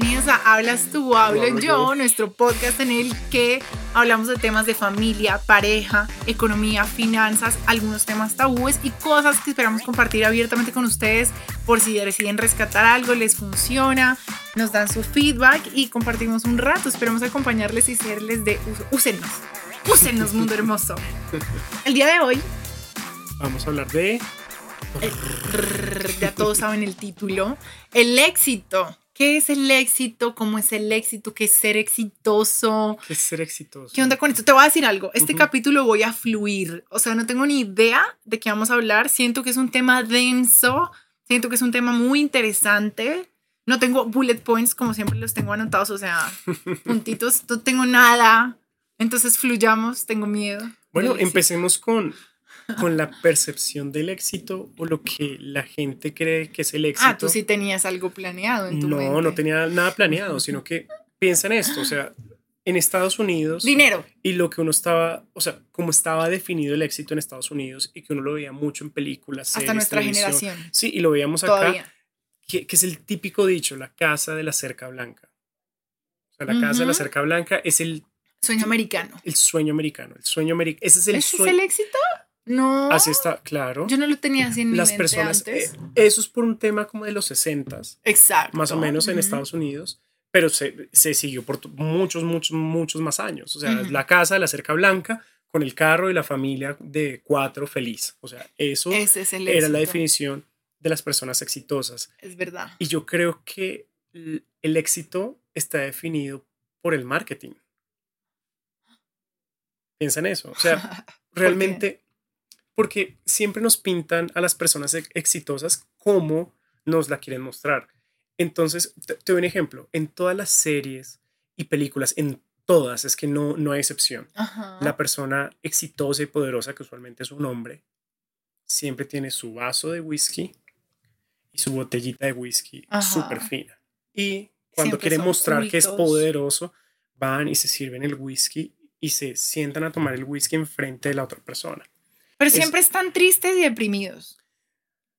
bienvenidos a Hablas tú, hablo yo, nuestro podcast en el que hablamos de temas de familia, pareja, economía, finanzas, algunos temas tabúes y cosas que esperamos compartir abiertamente con ustedes por si deciden rescatar algo, les funciona, nos dan su feedback y compartimos un rato. Esperamos acompañarles y serles de uso. Úsenos, úsenos, mundo hermoso. El día de hoy vamos a hablar de ya todos saben el título. El éxito. ¿Qué es el éxito? ¿Cómo es el éxito? ¿Qué es ser exitoso? ¿Qué es ser exitoso? ¿Qué onda con esto? Te voy a decir algo. Este capítulo voy a fluir. O sea, no tengo ni idea de qué vamos a hablar. Siento que es un tema denso. Siento que es un tema muy interesante. No tengo bullet points como siempre los tengo anotados. O sea, puntitos. No tengo nada. Entonces fluyamos. Tengo miedo. Bueno, empecemos con con la percepción del éxito o lo que la gente cree que es el éxito. Ah, tú sí tenías algo planeado en tu no, mente. No, no tenía nada planeado, sino que piensa en esto, o sea, en Estados Unidos. Dinero. Y lo que uno estaba, o sea, como estaba definido el éxito en Estados Unidos y que uno lo veía mucho en películas. Hasta nuestra generación. Sí, y lo veíamos acá. Que, que, es el típico dicho, la casa de la cerca blanca. O sea, la casa de la cerca blanca es el... Sueño americano. El sueño americano. El sueño americano. Ese es el ¿Ese es el éxito? No. Así está, claro. Yo no lo tenía así en mi Las mente personas, antes. eh, eso es por un tema como de los 60 Exacto. más o menos en Estados Unidos, pero se, se siguió por muchos, muchos, muchos más años. O sea, la casa de la cerca blanca con el carro y la familia de cuatro feliz. O sea, eso Ese es el era la definición de las personas exitosas. Es verdad. Y yo creo que el éxito está definido por el marketing. Piensa en eso. O sea, realmente, porque siempre nos pintan a las personas ex- exitosas como nos la quieren mostrar. Entonces, te, te doy un ejemplo. En todas las series y películas, en todas, es que no, no hay excepción. Ajá. La persona exitosa y poderosa, que usualmente es un hombre, siempre tiene su vaso de whisky y su botellita de whisky súper fina. Y cuando Siempre quiere mostrar que es poderoso, van y se sirven el whisky y se sientan a tomar el whisky enfrente de la otra persona. Pero es- siempre están tristes y deprimidos.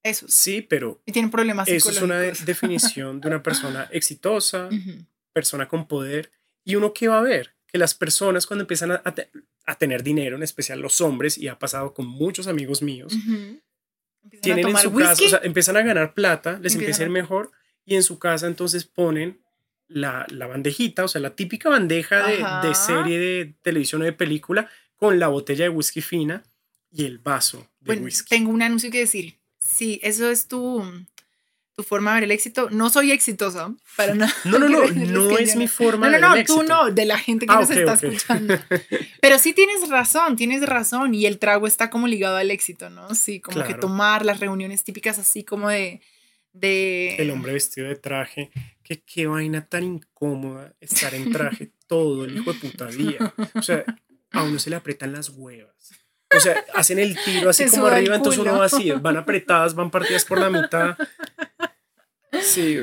Eso. Sí, pero Y tienen problemas eso es una de- definición de una persona exitosa, persona con poder. ¿Y uno qué va a ver? Que las personas cuando empiezan a, a te- a tener dinero, en especial los hombres, y ha pasado con muchos amigos míos, tienen a en su whisky. casa, o sea, empiezan a ganar plata, les Empiezan empieza a ir mejor, y en su casa entonces ponen la, la bandejita, o sea, la típica bandeja de, de serie de televisión o de película, con la botella de whisky fina y el vaso de Bueno, whisky. tengo un anuncio que decir. Sí, eso es tu, tu forma de ver el éxito. No soy exitosa para nada. No, no, no, no es mi forma No, de no, ver no, el tú éxito. no, de la gente que Ah, nos está escuchando. Pero sí tienes razón, tienes razón. Y el trago está como ligado al éxito, ¿no? Sí, como que tomar las reuniones típicas así como de... de El hombre vestido de traje, que qué vaina tan incómoda estar en traje todo el hijo de puta día. O sea, a uno se le aprietan las huevas. O sea, hacen el tiro así Se como arriba, entonces uno va así, van apretadas, van partidas por la mitad. Sí,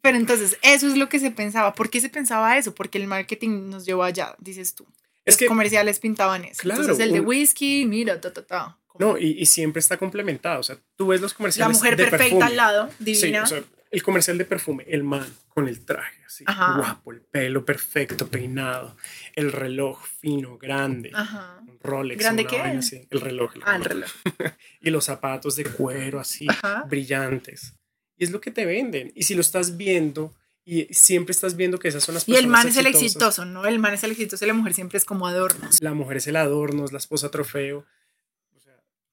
Pero entonces, eso es lo que se pensaba. ¿Por qué se pensaba eso? Porque el marketing nos llevó allá, dices tú. es Los que comerciales pintaban eso. Claro, entonces, el de whisky, mira, ta, ta, ta. No, y, y siempre está complementado. O sea, tú ves los la comerciales mujer de perfecta perfume. al lado, Sí, divina. o sea, el comercial de perfume, el man con el traje así, Ajá. guapo, el pelo perfecto, peinado, el reloj fino, grande, Ajá. un Rolex, ¿Grande qué? vaina así, el reloj, el Ah, el reloj. y los zapatos de cuero así, Ajá. brillantes. Y es lo que te venden. Y si lo estás viendo y siempre estás viendo que esas son las Y personas el man es el exitoso, ¿no? El man es el exitoso y la mujer siempre es como adorno. La mujer es el adorno, es la esposa trofeo.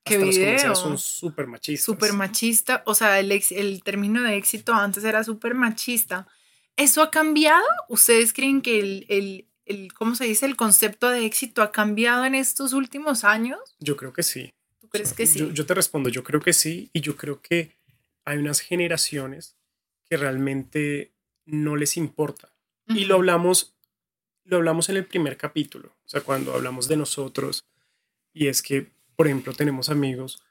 Sea, ¿Qué hasta los video? son súper machistas. Súper machista. O sea, el, ex- el término de éxito antes era súper machista. ¿Eso ha cambiado? ¿Ustedes creen que el, el, el, ¿cómo se dice? El concepto de éxito ha cambiado en estos últimos años? Yo creo que sí. ¿Tú crees que sí? Yo, yo te respondo, yo creo que sí. Y yo creo que hay unas generaciones que realmente no les importa. Y lo hablamos, lo hablamos en el primer capítulo, o sea, cuando hablamos de nosotros, y es que, por ejemplo, tenemos amigos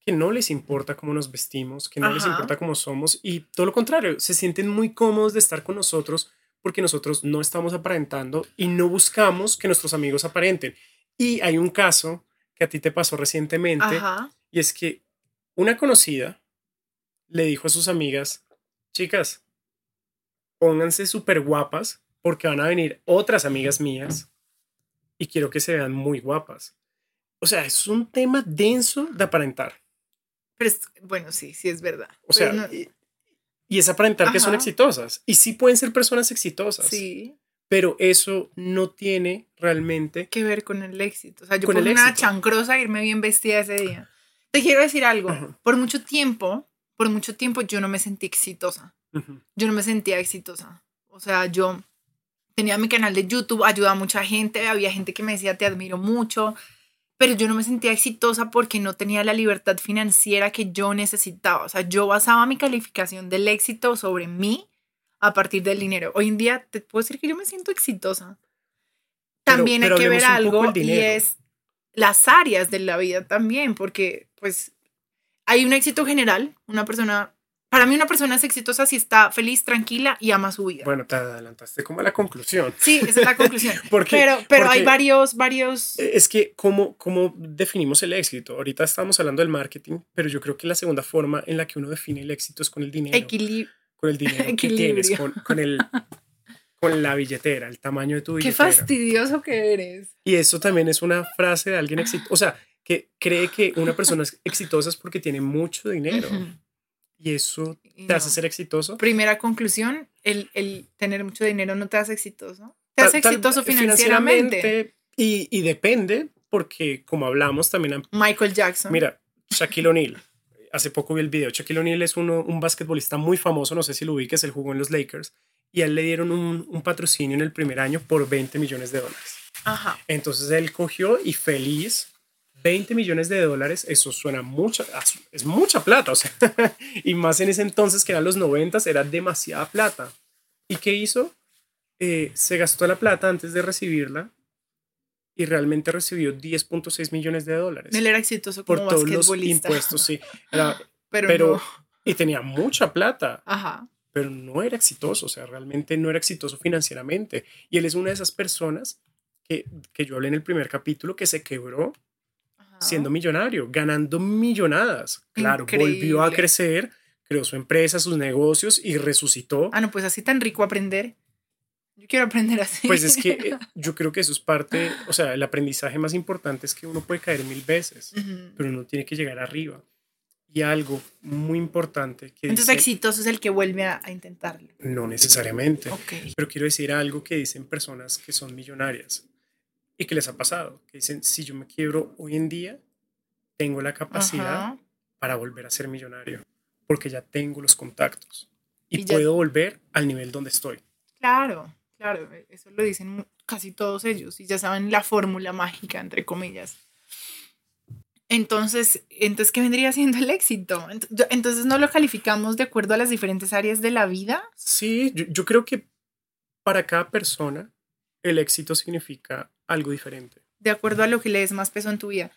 que no les importa cómo nos vestimos, que no les importa cómo somos, y todo lo contrario, se sienten muy cómodos de estar con nosotros porque nosotros no estamos aparentando y no buscamos que nuestros amigos aparenten. Y hay un caso que a ti te pasó recientemente, Ajá. y es que una conocida le dijo a sus amigas, chicas, pónganse súper guapas porque van a venir otras amigas mías y quiero que se vean muy guapas. O sea, es un tema denso de aparentar. Pero es, bueno, sí, sí es verdad. O sea, no- y, y es aparentar que son Ajá. exitosas. Y sí pueden ser personas exitosas. sí, Pero eso no tiene realmente que ver con el éxito. O sea, yo Con una chancrosa irme bien vestida ese día. Te quiero decir algo. Ajá. Por mucho tiempo, por mucho tiempo yo no me sentí exitosa. Ujú. Yo no me sentía exitosa. O sea, yo tenía mi canal de YouTube, ayudaba a mucha gente, había gente que me decía te admiro mucho, pero yo no me sentía exitosa porque no tenía la libertad financiera que yo necesitaba. O sea, yo basaba mi calificación del éxito sobre mí a partir del dinero. Hoy en día te puedo decir que yo me siento exitosa. También pero hay que ver algo y es las áreas de la vida también, porque pues hay un éxito general, una persona, para mí una persona es exitosa si está feliz, tranquila y ama su vida. Bueno, te adelantaste como a la conclusión. Sí, esa es la conclusión. Porque, pero pero hay porque varios, varios... Es que, ¿cómo, ¿cómo definimos el éxito? Ahorita estamos hablando del marketing, pero yo creo que la segunda forma en la que uno define el éxito es con el dinero. equilibrio. con el dinero que equilibrio. tienes, con, con el, con la billetera, el tamaño de tu Qué billetera. fastidioso que eres. Y eso también es una frase de alguien exitoso. O sea, que cree que una persona es exitosa es porque tiene mucho dinero. Ujú. Y eso Y te hace ser exitoso. Primera conclusión, el, el tener mucho dinero no te hace exitoso. Te hace Tal- tal- exitoso financieramente. financieramente, Y, y depende, porque como hablamos también, Michael Jackson. mira, Shaquille O'Neal. Hace poco vi el video. Shaquille O'Neal es uno, un basquetbolista muy famoso, no sé si lo ubiques, él jugó en los Lakers. Y a él le dieron un, un patrocinio en el primer año por 20 millones de dólares. Ajá. Entonces él cogió y feliz, 20 millones de dólares, eso suena mucha, es mucha plata, o sea, y más en ese entonces que eran los 90, era demasiada plata. ¿Y qué hizo? Eh, se gastó la plata antes de recibirla y realmente recibió 10.6 millones de dólares Él era exitoso por todos los impuestos, sí. Era- Pero, pero, no. y tenía mucha plata, Ajá. pero no era exitoso, o sea, realmente no era exitoso financieramente. Y él es una de esas personas que, que yo hablé en el primer capítulo que se quebró. Siendo millonario, ganando millonadas. Claro, volvió a crecer, creó su empresa, sus negocios y resucitó. Ah, no, pues así tan rico aprender. Yo quiero aprender así. Pues es que eh, yo creo que eso es parte, o sea, el aprendizaje más importante es que uno puede caer mil veces, pero uno tiene que llegar arriba. Y algo muy importante que Entonces dice- exitoso es el que vuelve a, a intentarlo. no necesariamente, Ok. pero quiero decir algo que dicen personas que son millonarias y que les ha pasado, que dicen, si yo me quiebro hoy en día, tengo la capacidad Ajá. para volver a ser millonario, porque ya tengo los contactos y, Y ya- puedo volver al nivel donde estoy. Claro, claro. Eso lo dicen casi todos ellos y ya saben la fórmula mágica, entre comillas. Entonces, entonces, ¿qué vendría siendo el éxito? Entonces, ¿no lo calificamos de acuerdo a las diferentes áreas de la vida? Sí, yo, yo creo que para cada persona el éxito significa algo diferente. de acuerdo a lo que le des más peso en tu vida.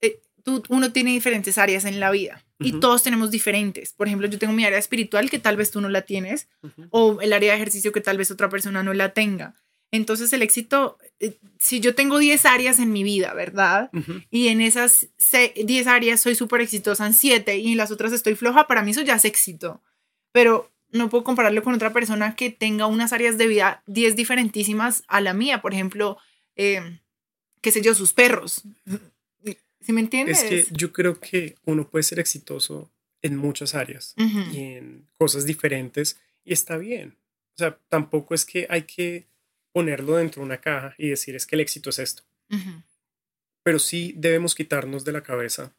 Eh, tú, uno tiene diferentes áreas en la vida y Ujú. todos tenemos diferentes. Por ejemplo, yo tengo mi área espiritual que tal vez tú no la tienes Ujú. o el área de ejercicio que tal vez otra persona no la tenga. Entonces el éxito, eh, si yo tengo 10 áreas en mi vida, ¿verdad? Ujú. Y en esas se- 10 áreas soy súper exitosa en 7 y en las otras estoy floja, para mí eso ya es éxito. Pero no puedo compararlo con otra persona que tenga unas áreas de vida 10 diferentísimas a la mía. Por ejemplo, eh, qué sé yo, sus perros. ¿Sí me entiendes? Es que yo creo que uno puede ser exitoso en muchas áreas y en cosas diferentes y está bien. O sea, tampoco es que hay que ponerlo dentro de una caja y decir es que el éxito es esto. Pero sí debemos quitarnos de la cabeza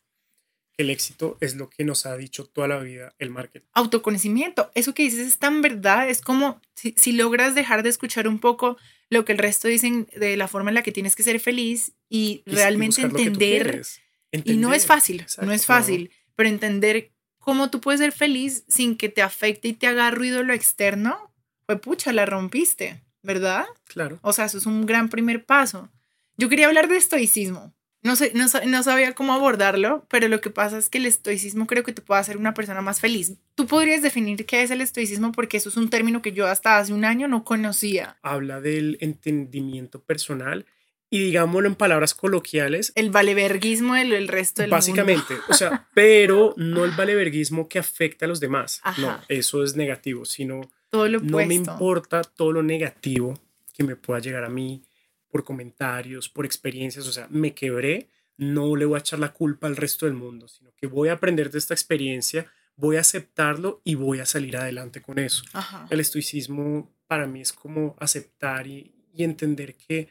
que el éxito es lo que nos ha dicho toda la vida el marketing. autoconocimiento. Eso que dices es tan verdad. Es como si, si logras dejar de escuchar un poco lo que el resto dicen de la forma en la que tienes que ser feliz y, realmente entender. Y no es fácil, no es fácil, pero entender cómo tú puedes ser feliz sin que te afecte y te haga ruido lo externo, pues pucha, la rompiste, ¿verdad? Claro. O sea, eso es un gran primer paso. Yo quería hablar de estoicismo. No, sé, no, sa- no sabía cómo abordarlo, pero lo que pasa es que el estoicismo creo que te puede hacer una persona más feliz. Tú podrías definir qué es el estoicismo porque eso es un término que yo hasta hace un año no conocía. Habla del entendimiento personal y digámoslo en palabras coloquiales, El valeverguismo del el resto del mundo. Básicamente, o sea, pero no el valeverguismo que afecta a los demás. Ajá. No, eso es negativo, sino Todo lo No me importa todo lo negativo que me pueda llegar a mí por comentarios, por experiencias, o sea, me quebré, no le voy a echar la culpa al resto del mundo, sino que voy a aprender de esta experiencia, voy a aceptarlo y voy a salir adelante con eso. El estoicismo para mí es como aceptar y, entender que,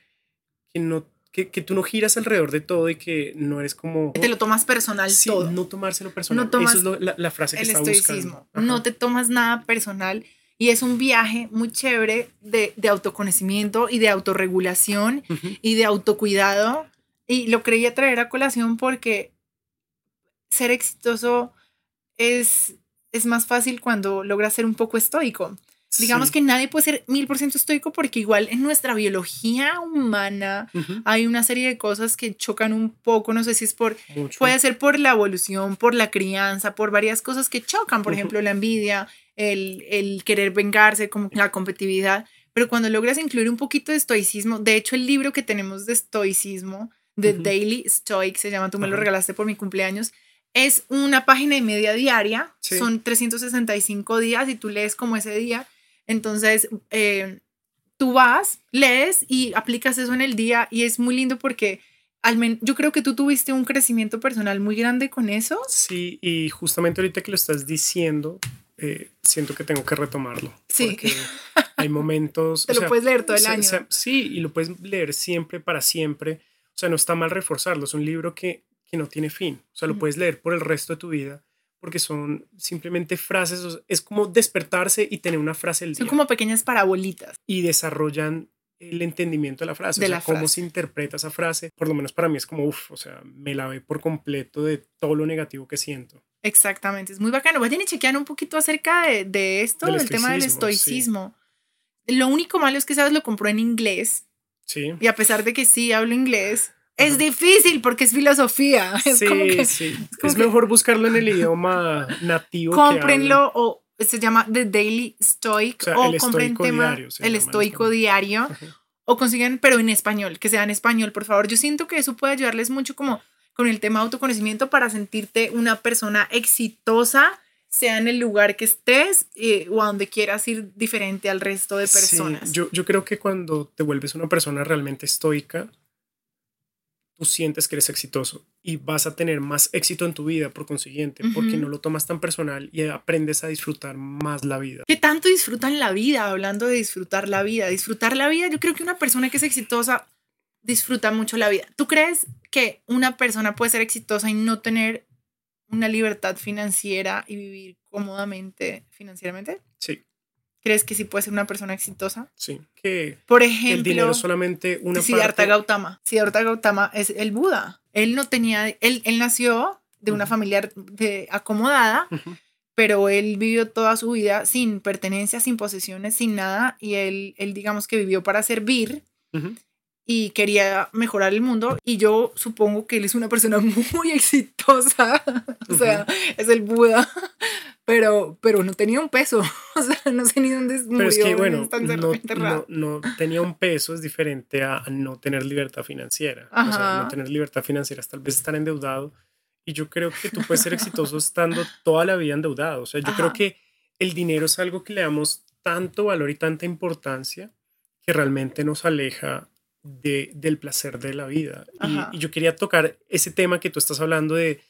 que no que, tú no giras alrededor de todo y que no eres como... Te lo tomas personal sí, todo. no tomárselo personal. No Eso es la, frase que el está estoicismo. No te tomas nada personal y es un viaje muy chévere de, de autoconocimiento y de autorregulación y de autocuidado. Y lo creía traer a colación porque ser exitoso es, es más fácil cuando logras ser un poco estoico. Digamos que nadie puede ser mil por ciento estoico porque igual en nuestra biología humana hay una serie de cosas que chocan un poco, no sé si es por, puede ser por la evolución, por la crianza, por varias cosas que chocan, por ejemplo, la envidia, el, el, querer vengarse, como la competitividad, pero cuando logras incluir un poquito de estoicismo, de hecho el libro que tenemos de estoicismo, The Daily Stoic, se llama, tú me lo regalaste por mi cumpleaños, es una página y media diaria, son 365 días y tú lees como ese día entonces, eh, tú vas, lees y aplicas eso en el día y es muy lindo porque al yo creo que tú tuviste un crecimiento personal muy grande con eso. Sí, y justamente ahorita que lo estás diciendo, eh, siento que tengo que retomarlo. Sí. Porque hay momentos... Te lo puedes leer todo el año. sí, y lo puedes leer siempre, para siempre. O sea, no está mal reforzarlo. Es un libro que, que no tiene fin. O sea, lo puedes leer por el resto de tu vida porque son simplemente frases, es como despertarse y tener una frase del día. Son como pequeñas parabolitas. Y desarrollan el entendimiento de la frase, de o sea, cómo se interpreta esa frase, por lo menos para mí es como, uff, o sea, me la ve por completo de todo lo negativo que siento. Exactamente, es muy bacano. Vayan a chequear un poquito acerca de, esto, del, tema del estoicismo. Lo único malo es que, ¿sabes? Lo compró en inglés. Sí. Y a pesar de que sí hablo inglés, es difícil porque es filosofía. Es como que, sí. Es, mejor buscarlo en el idioma nativo. Cómprenlo o se llama The Daily Stoic o, compren tema el estoico diario o consiguen pero en español, que sea en español, por favor. Yo siento que eso puede ayudarles mucho como con el tema autoconocimiento para sentirte una persona exitosa sea en el lugar que estés eh, o a donde quieras ir diferente al resto de personas. yo, yo creo que cuando te vuelves una persona realmente estoica, tú sientes que eres exitoso y vas a tener más éxito en tu vida por consiguiente, porque no lo tomas tan personal y aprendes a disfrutar más la vida. ¿Qué tanto disfrutan la vida? Hablando de disfrutar la vida, disfrutar la vida, yo creo que una persona que es exitosa disfruta mucho la vida. ¿Tú crees que una persona puede ser exitosa y no tener una libertad financiera y vivir cómodamente financieramente? Sí. ¿Crees que sí puede ser una persona exitosa? Sí. Que por ejemplo, el dinero solamente una Siddhartha parte... Gautama. Siddhartha Gautama es el Buda. Él no tenía, él, él nació de una familia de, acomodada, pero él vivió toda su vida sin pertenencia, sin posesiones, sin nada, y él, él digamos que vivió para servir y quería mejorar el mundo, y yo supongo que él es una persona muy exitosa, o sea, es el Buda, pero, pero no tenía un peso, o sea, no sé ni dónde murió. Pero es que, bueno, no, no, tenía un peso, es diferente a no tener libertad financiera. O sea, no tener libertad financiera es tal vez estar endeudado. Y yo creo que tú puedes ser exitoso estando toda la vida endeudado. O sea, yo creo que el dinero es algo que le damos tanto valor y tanta importancia que realmente nos aleja de, del placer de la vida. Y, y, yo quería tocar ese tema que tú estás hablando de,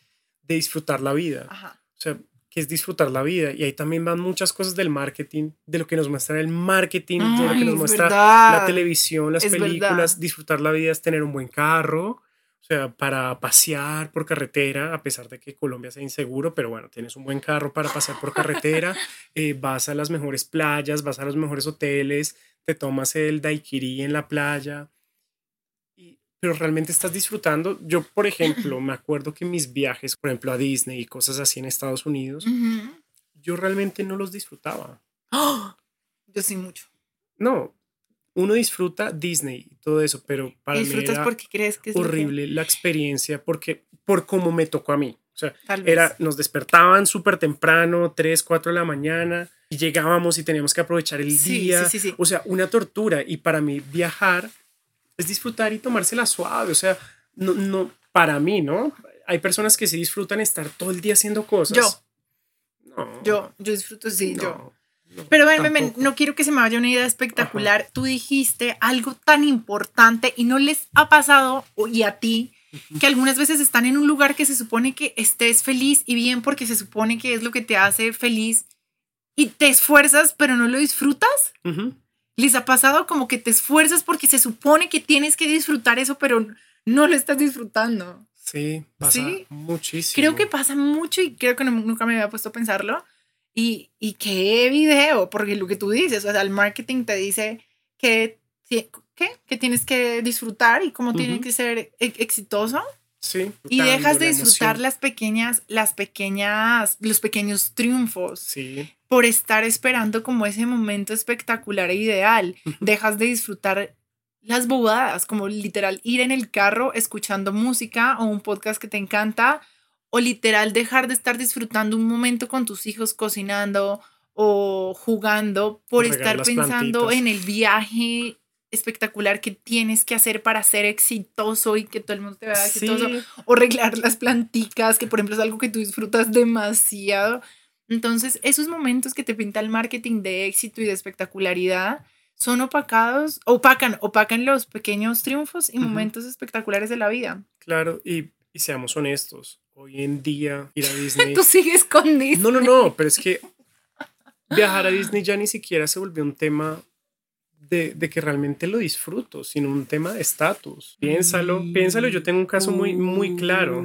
de disfrutar la vida. Ajá. O sea, que es disfrutar la vida. Y ahí también van muchas cosas del marketing, de lo que nos muestra el marketing, de lo que nos muestra la televisión, las películas. Disfrutar la vida es tener un buen carro, o sea, para pasear por carretera, a pesar de que Colombia sea inseguro, pero bueno, tienes un buen carro para pasear por carretera, eh, vas a las mejores playas, vas a los mejores hoteles, te tomas el daiquiri en la playa pero realmente estás disfrutando. Yo, por ejemplo, me acuerdo que mis viajes, por ejemplo, a Disney y cosas así en Estados Unidos, yo realmente no los disfrutaba. Yo sí mucho. No, uno disfruta Disney y todo eso, pero para mí era porque crees que es horrible la experiencia porque por cómo me tocó a mí. O sea, era, nos despertaban súper temprano, 3, 4 de la mañana, y llegábamos y teníamos que aprovechar el día. Sí, sí, o sea, una tortura. Y para mí viajar es disfrutar y tomársela suave. O sea, no, no, para mí, ¿no? Hay personas que se disfrutan estar todo el día haciendo cosas. Yo. No. Yo, yo disfruto, sí, yo. Pero ven, ven, ven, no quiero que se me vaya una idea espectacular. Tú dijiste algo tan importante y no les ha pasado, y a ti, que algunas veces están en un lugar que se supone que estés feliz y bien porque se supone que es lo que te hace feliz y te esfuerzas pero no lo disfrutas. ¿Les ha pasado como que te esfuerzas porque se supone que tienes que disfrutar eso pero no lo estás disfrutando? Sí, pasa muchísimo. Creo que pasa mucho y creo que nunca me había puesto a pensarlo. Y, y qué video, porque lo que tú dices, o sea, el marketing te dice que ¿qué? Que tienes que disfrutar y cómo tiene que ser e-, exitoso. Sí. Y dejas de disfrutar las pequeñas, las pequeñas, los pequeños triunfos. Sí. Por estar esperando como ese momento espectacular e ideal. Dejas de disfrutar las bobadas, como literal ir en el carro escuchando música o un podcast que te encanta, o literal dejar de estar disfrutando un momento con tus hijos cocinando o jugando por estar pensando en el viaje espectacular que tienes que hacer para ser exitoso y que todo el mundo te vea exitoso o arreglar las planticas, que por ejemplo es algo que tú disfrutas demasiado. Entonces, esos momentos que te pinta el marketing de éxito y de espectacularidad son opacados, opacan, opacan los pequeños triunfos y momentos espectaculares de la vida. Claro, y, y seamos honestos, hoy en día ir a Disney... tú sigues con Disney. No, no, no, pero es que viajar a Disney ya ni siquiera se volvió un tema de, que realmente lo disfruto, sino un tema de estatus. Piénsalo, piénsalo, yo tengo un caso muy, muy claro.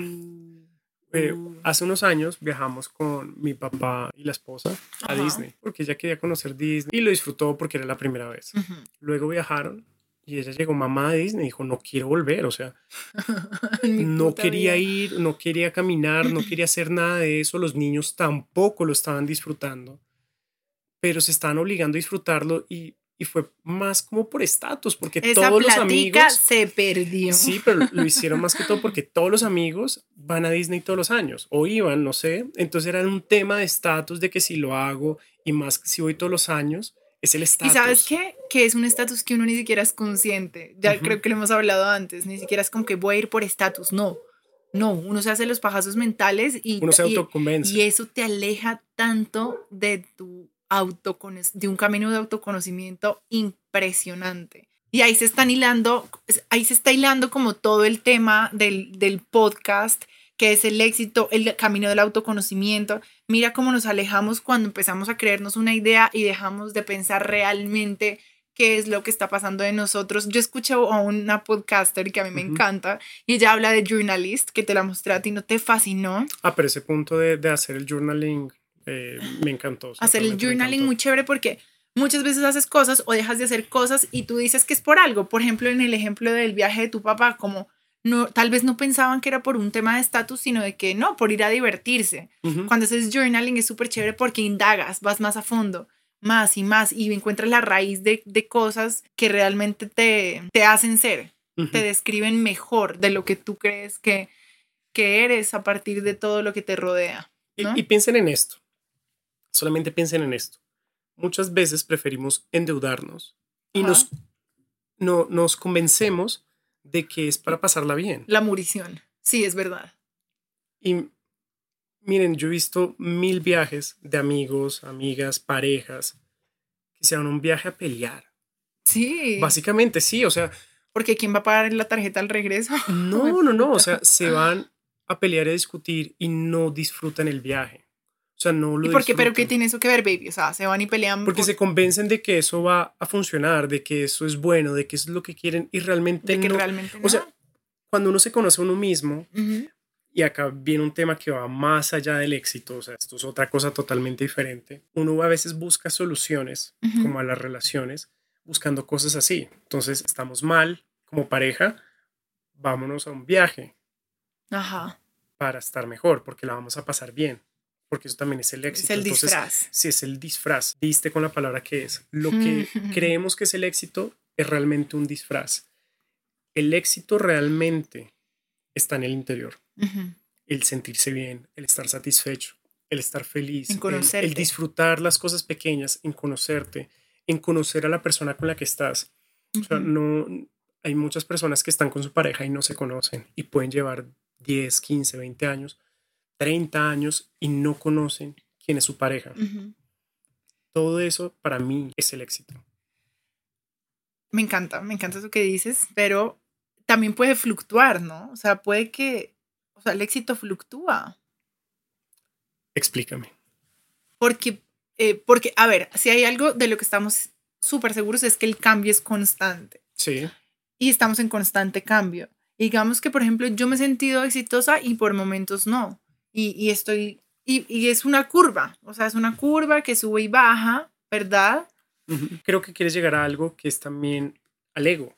Eh, hace unos años viajamos con mi papá y la esposa a Disney, porque ella quería conocer Disney y lo disfrutó porque era la primera vez. Luego viajaron y ella llegó mamá de Disney y dijo, no quiero volver, o sea, no quería ir, no quería caminar, no quería hacer nada de eso, los niños tampoco lo estaban disfrutando, pero se estaban obligando a disfrutarlo y y fue más como por estatus, porque todos los amigos se perdió. Sí, pero lo hicieron más que todo porque todos los amigos van a Disney todos los años o iban, no sé. Entonces era un tema de estatus de que si lo hago y más si voy todos los años, es el estatus. ¿Y sabes qué? Que es un estatus que uno ni siquiera es consciente. Ya creo que lo hemos hablado antes. Ni siquiera es como que voy a ir por estatus. No. No, uno se hace los pajazos mentales y, uno se autoconvence. y eso te aleja tanto de tu de un camino de autoconocimiento impresionante. Y ahí se están hilando, ahí se está hilando como todo el tema del, del podcast, que es el éxito, el camino del autoconocimiento. Mira cómo nos alejamos cuando empezamos a creernos una idea y dejamos de pensar realmente qué es lo que está pasando de nosotros. Yo escucho a una podcaster que a mí me encanta y ella habla de journalist, que te la mostré a ti, ¿no te fascinó? Ah, pero ese punto de, de hacer el journaling eh, me encantó. hacer el journaling muy chévere porque muchas veces haces cosas o dejas de hacer cosas y tú dices que es por algo. Por ejemplo, en el ejemplo del viaje de tu papá, como no, tal vez no pensaban que era por un tema de estatus, sino de que no, por ir a divertirse. Cuando haces journaling es súper chévere porque indagas, vas más a fondo, más y más, y encuentras la raíz de, de cosas que realmente te, te hacen ser, te describen mejor de lo que tú crees que, que eres a partir de todo lo que te rodea. y piensen en esto. Solamente piensen en esto. Muchas veces preferimos endeudarnos y nos, no, nos convencemos de que es para pasarla bien. La murición. Sí, es verdad. Y miren, yo he visto mil viajes de amigos, amigas, parejas que se un viaje a pelear. Sí. Básicamente sí, o sea. Porque ¿quién va a pagar la tarjeta al regreso? No, no, no. O sea, se van a pelear y a discutir y no disfrutan el viaje. O sea, no lo ¿Y por qué? ¿Pero qué tiene eso que ver, baby? O sea, se van y pelean. Porque se convencen de que eso va a funcionar, de que eso es bueno, de que eso es lo que quieren y realmente de que no. Realmente o sea, cuando uno se conoce a uno mismo, y acá viene un tema que va más allá del éxito, o sea, esto es otra cosa totalmente diferente. Uno a veces busca soluciones, como a las relaciones, buscando cosas así. Entonces, estamos mal como pareja, vámonos a un viaje. Ajá. Para estar mejor, porque la vamos a pasar bien porque eso también es el éxito. Es el disfraz. Sí, es el disfraz. Viste con la palabra que es. Lo que creemos que es el éxito es realmente un disfraz. El éxito realmente está en el interior. El sentirse bien, el estar satisfecho, el estar feliz, el, el, disfrutar las cosas pequeñas, en conocerte, en conocer a la persona con la que estás. O sea, no hay muchas personas que están con su pareja y no se conocen y pueden llevar 10, 15, 20 años 30 años y no conocen quién es su pareja. todo eso para mí es el éxito. Me encanta, me encanta eso que dices, pero también puede fluctuar, ¿no? O sea, puede que, o sea, el éxito fluctúa. Explícame. Porque, eh, porque, a ver, si hay algo de lo que estamos súper seguros es que el cambio es constante. Sí. Y estamos en constante cambio. Digamos que, por ejemplo, yo me he sentido exitosa y por momentos no. Y, y estoy, y, y, es una curva, o sea, es una curva que sube y baja, ¿verdad? Creo que quieres llegar a algo que es también al ego.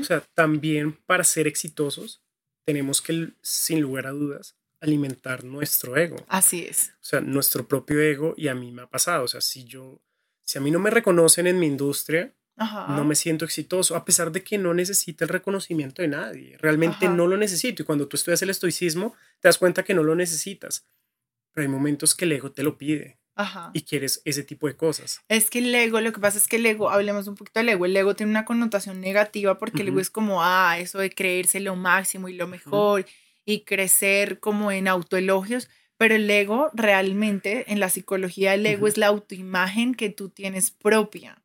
O sea, también para ser exitosos tenemos que, sin lugar a dudas, alimentar nuestro ego. Así es. O sea, nuestro propio ego y a mí me ha pasado. O sea, si yo, si a mí no me reconocen en mi industria, no me siento exitoso, a pesar de que no necesita el reconocimiento de nadie. Realmente no lo necesito. Y cuando tú estudias el estoicismo, te das cuenta que no lo necesitas. Pero hay momentos que el ego te lo pide. Y quieres ese tipo de cosas. Es que el ego, lo que pasa es que el ego, hablemos un poquito del ego, el ego tiene una connotación negativa porque el ego es como, ah, eso de creerse lo máximo y lo mejor y crecer como en autoelogios, pero el ego realmente, en la psicología, el ego es la autoimagen que tú tienes propia.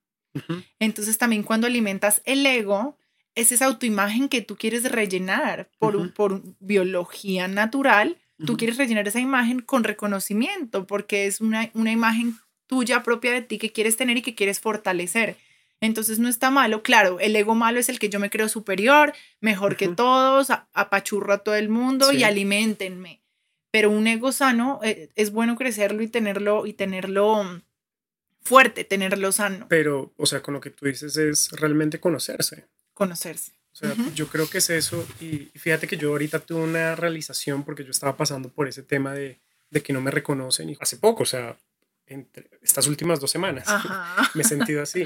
Entonces también cuando alimentas el ego, es esa autoimagen que tú quieres rellenar por, por biología natural Tú quieres rellenar esa imagen con reconocimiento porque es una, una imagen tuya propia de ti que quieres tener y que quieres fortalecer. Entonces no está malo. Claro, el ego malo es el que yo me creo superior, mejor que todos, apachurro a todo el mundo y alimentenme. Pero un ego sano eh, es bueno crecerlo y tenerlo y tenerlo fuerte, tenerlo sano. Pero, o sea, con lo que tú dices es realmente conocerse. Conocerse. O sea, yo creo que es eso. Y fíjate que yo ahorita tuve una realización porque yo estaba pasando por ese tema de, de que no me reconocen. Y hace poco, o sea, entre estas últimas dos semanas, me he sentido así.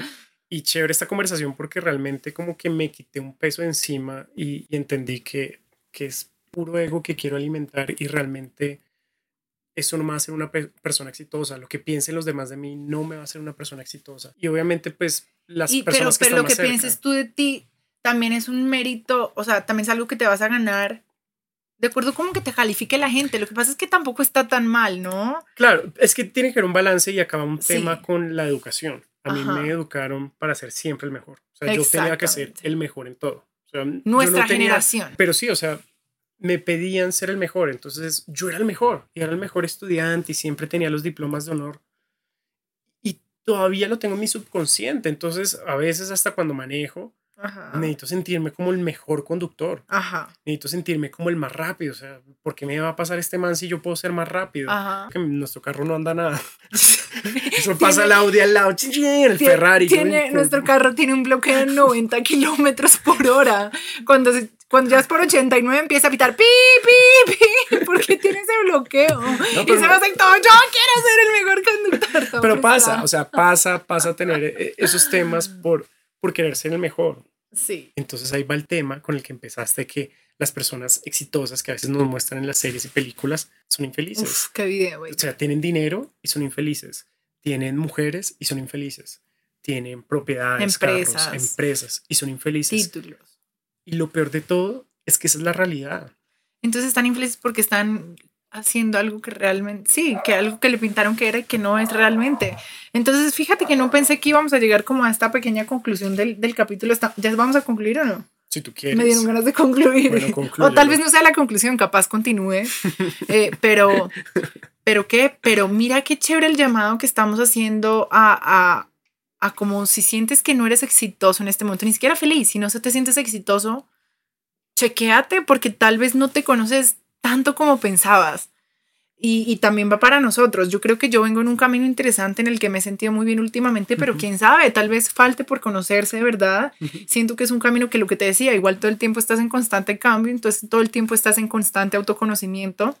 Y chévere esta conversación porque realmente como que me quité un peso encima y, entendí que, que es puro ego que quiero alimentar y realmente eso no me va a hacer una persona exitosa. Lo que piensen los demás de mí no me va a hacer una persona exitosa. Y obviamente, pues, las personas pero, que pero lo que pienses tú de ti también es un mérito, o sea, también es algo que te vas a ganar de acuerdo como que te califique la gente. Lo que pasa es que tampoco está tan mal, ¿no? Claro, es que tiene que haber un balance y acaba un tema con la educación. A mí me educaron para ser siempre el mejor. O sea, yo tenía que ser el mejor en todo. Nuestra generación. Pero sí, o sea, me pedían ser el mejor. Entonces yo era el mejor y era el mejor estudiante y siempre tenía los diplomas de honor. Y todavía lo tengo en mi subconsciente. Entonces, a veces hasta cuando manejo, Necesito sentirme como el mejor conductor. Ajá. Necesito sentirme como el más rápido. O sea, ¿por qué me va a pasar este man si yo puedo ser más rápido? Que nuestro carro no anda nada. Eso pasa el Audi al lado, el Ferrari. Tiene, nuestro carro tiene un bloqueo de 90 kilómetros por hora. Cuando, cuando ya es por 89 empieza a pitar pi, pi, pi, porque tiene ese bloqueo. y se va a todo, yo quiero ser el mejor conductor. Pero pasa, o sea, pasa, pasa a tener eh, esos temas por, por querer ser el mejor. Sí. Entonces ahí va el tema con el que empezaste, que las personas exitosas que a veces nos muestran en las series y películas son infelices. Uf, qué video, O sea, tienen dinero y son infelices. Tienen mujeres y son infelices. Tienen propiedades, empresas, carros, empresas y son infelices. Títulos. Y lo peor de todo es que esa es la realidad. Entonces están infelices porque están haciendo algo que realmente, sí, que algo que le pintaron que era y que no es realmente. Entonces, fíjate que no pensé que íbamos a llegar como a esta pequeña conclusión del, del capítulo. ¿Ya vamos a concluir o no? Si tú quieres. Me dieron ganas de concluir. o tal vez no sea la conclusión, capaz continúe. Eh, pero, pero qué, pero mira qué chévere el llamado que estamos haciendo a, a, a como si sientes que no eres exitoso en este momento, ni siquiera feliz, si no se te sientes exitoso, chequéate porque tal vez no te conoces tanto como pensabas. Y, también va para nosotros. Yo creo que yo vengo en un camino interesante en el que me he sentido muy bien últimamente, pero quién sabe, tal vez falte por conocerse de verdad. Siento que es un camino que lo que te decía, igual todo el tiempo estás en constante cambio, entonces todo el tiempo estás en constante autoconocimiento.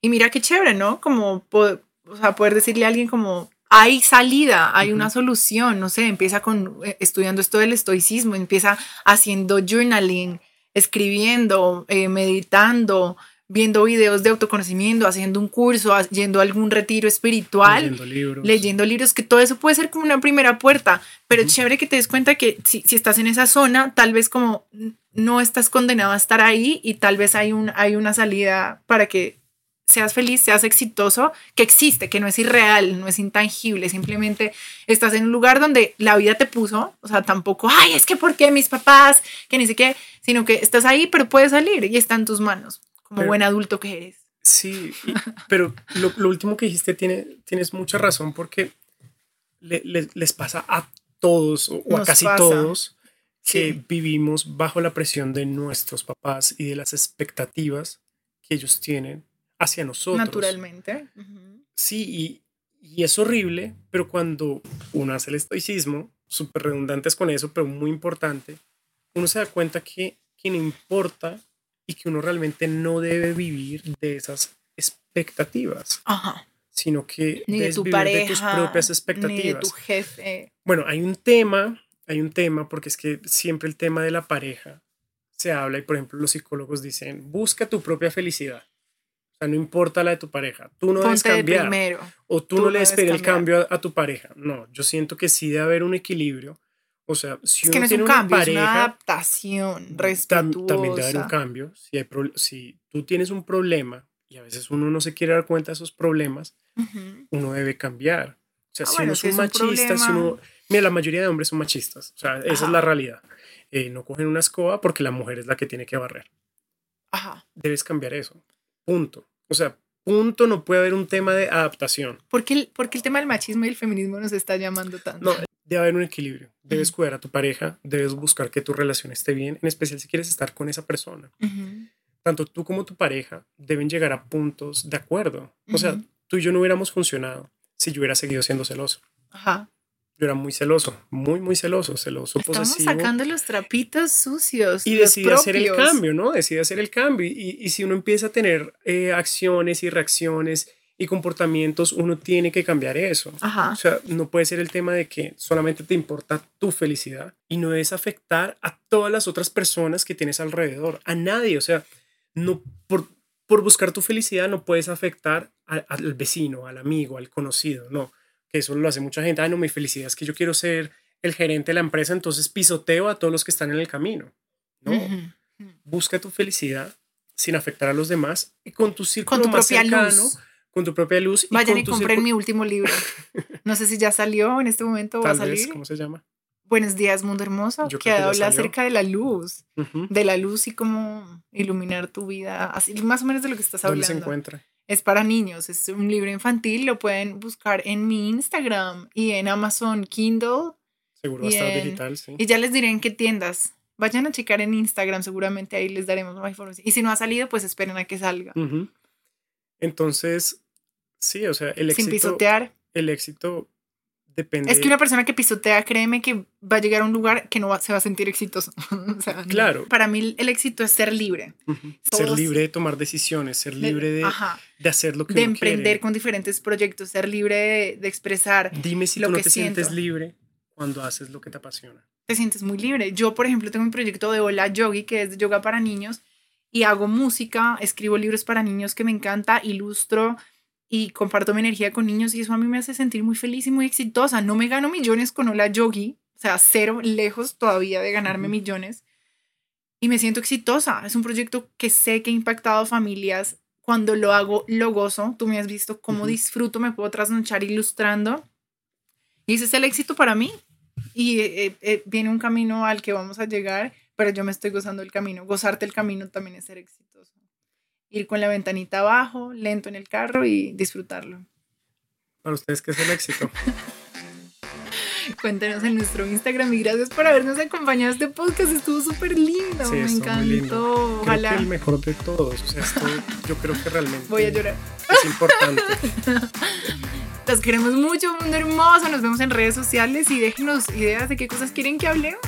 Y mira qué chévere, ¿no? Como o sea, poder decirle a alguien como, hay salida, hay una solución, no sé, empieza con eh, estudiando esto del estoicismo, empieza haciendo journaling, escribiendo, eh, meditando, viendo videos de autoconocimiento, haciendo un curso, yendo a algún retiro espiritual, leyendo libros. leyendo libros, que todo eso puede ser como una primera puerta, pero chévere que te des cuenta que si, si, estás en esa zona, tal vez como no estás condenado a estar ahí y tal vez hay, un, hay una salida para que seas feliz, seas exitoso, que existe, que no es irreal, no es intangible, simplemente estás en un lugar donde la vida te puso, o sea, tampoco, ay, es que por qué mis papás, que ni sé qué, sino que estás ahí, pero puedes salir y está en tus manos, como buen adulto que eres. Sí, pero lo, último que dijiste tiene, tienes mucha razón porque les pasa a todos o, a casi todos que vivimos bajo la presión de nuestros papás y de las expectativas que ellos tienen hacia nosotros. Naturalmente. Sí, y, es horrible, pero cuando uno hace el estoicismo, súper redundantes con eso, pero muy importante, uno se da cuenta que, no importa y que uno realmente no debe vivir de esas expectativas. Sino que ni de tu pareja, de tus propias expectativas. Ni de tu jefe. Bueno, hay un tema, hay un tema, porque es que siempre el tema de la pareja se habla y, por ejemplo, los psicólogos dicen, busca tu propia felicidad. O sea, no importa la de tu pareja. Tú no debes cambiar. O tú, no le debes pedir el cambio a, tu pareja. No, yo siento que sí debe haber un equilibrio. O sea, si uno tiene una pareja, es una adaptación respetuosa. también debe haber un cambio. Si, hay si tú tienes un problema y a veces uno no se quiere dar cuenta de esos problemas, uno debe cambiar. O sea, ah, si uno es un machista, si uno... Mira, la mayoría de hombres son machistas. O sea, esa es la realidad. Eh, no cogen una escoba porque la mujer es la que tiene que barrer. Ajá. Debes cambiar eso. Punto. O sea, punto, no puede haber un tema de adaptación. ¿Por qué el, porque el tema del machismo y el feminismo nos está llamando tanto? No, debe haber un equilibrio. Debes cuidar a tu pareja, debes buscar que tu relación esté bien, en especial si quieres estar con esa persona. Tanto tú como tu pareja deben llegar a puntos de acuerdo. O sea, tú y yo no hubiéramos funcionado si yo hubiera seguido siendo celoso. Ajá yo era muy celoso, muy, muy celoso, celoso, Estamos sacando los trapitos sucios. Y decidí hacer el cambio, ¿no? Decidí hacer el cambio. Y, y si uno empieza a tener eh, acciones y reacciones y comportamientos, uno tiene que cambiar eso. Ajá. O sea, no puede ser el tema de que solamente te importa tu felicidad y no es afectar a todas las otras personas que tienes alrededor, a nadie. O sea, no por, por buscar tu felicidad no puedes afectar al vecino, al amigo, al conocido, no eso lo hace mucha gente, ah, no, mi felicidad es que yo quiero ser el gerente de la empresa, entonces pisoteo a todos los que están en el camino. No, busca tu felicidad sin afectar a los demás y con tu círculo con tu más propia cercano, luz. con tu propia luz. Vayan y, compren mi último libro. No sé si ya salió en este momento va a salir. ¿Cómo se llama? Buenos días, mundo hermoso, que habla acerca de la luz, de la luz y cómo iluminar tu vida, así más o menos de lo que estás hablando. ¿Dónde se encuentra? es para niños, es un libro infantil, lo pueden buscar en mi Instagram y en Amazon Kindle. Seguro va digital, sí. Y ya les diré en qué tiendas. Vayan a checar en Instagram, seguramente ahí les daremos más información. Y si no ha salido, pues esperen a que salga. Entonces, sí, o sea, el éxito. Sin pisotear. El éxito Depende. Es que una persona que pisotea, créeme que va a llegar a un lugar que no se va a sentir exitoso. claro. Para mí el éxito es ser libre. Ser libre de tomar decisiones, ser libre de, de, hacer lo que De emprender con diferentes proyectos, ser libre de, expresar. Dime si lo tú no te sientes libre cuando haces lo que te apasiona. Te sientes muy libre. Yo, por ejemplo, tengo un proyecto de Hola Yogi, que es de yoga para niños, y hago música, escribo libros para niños que me encanta, ilustro y comparto mi energía con niños y eso a mí me hace sentir muy feliz y muy exitosa. No me gano millones con Hola Yogi, o sea, cero, lejos todavía de ganarme millones. Y me siento exitosa. Es un proyecto que sé que ha impactado a familias. Cuando lo hago, lo gozo. Tú me has visto cómo disfruto, me puedo trasnochar ilustrando. Y ese es el éxito para mí. Y eh, eh, viene un camino al que vamos a llegar, pero yo me estoy gozando el camino. Gozarte el camino también es ser exitoso ir con la ventanita abajo, lento en el carro y disfrutarlo. Para ustedes, ¿qué es el éxito? Cuéntenos en nuestro Instagram y gracias por habernos acompañado este podcast. Estuvo súper lindo, me encantó. Ojalá. Creo que el mejor de todos. O sea, esto yo creo que realmente. Voy a llorar. Es importante. Los queremos mucho, mundo hermoso. Nos vemos en redes sociales y déjenos ideas de qué cosas quieren que hablemos.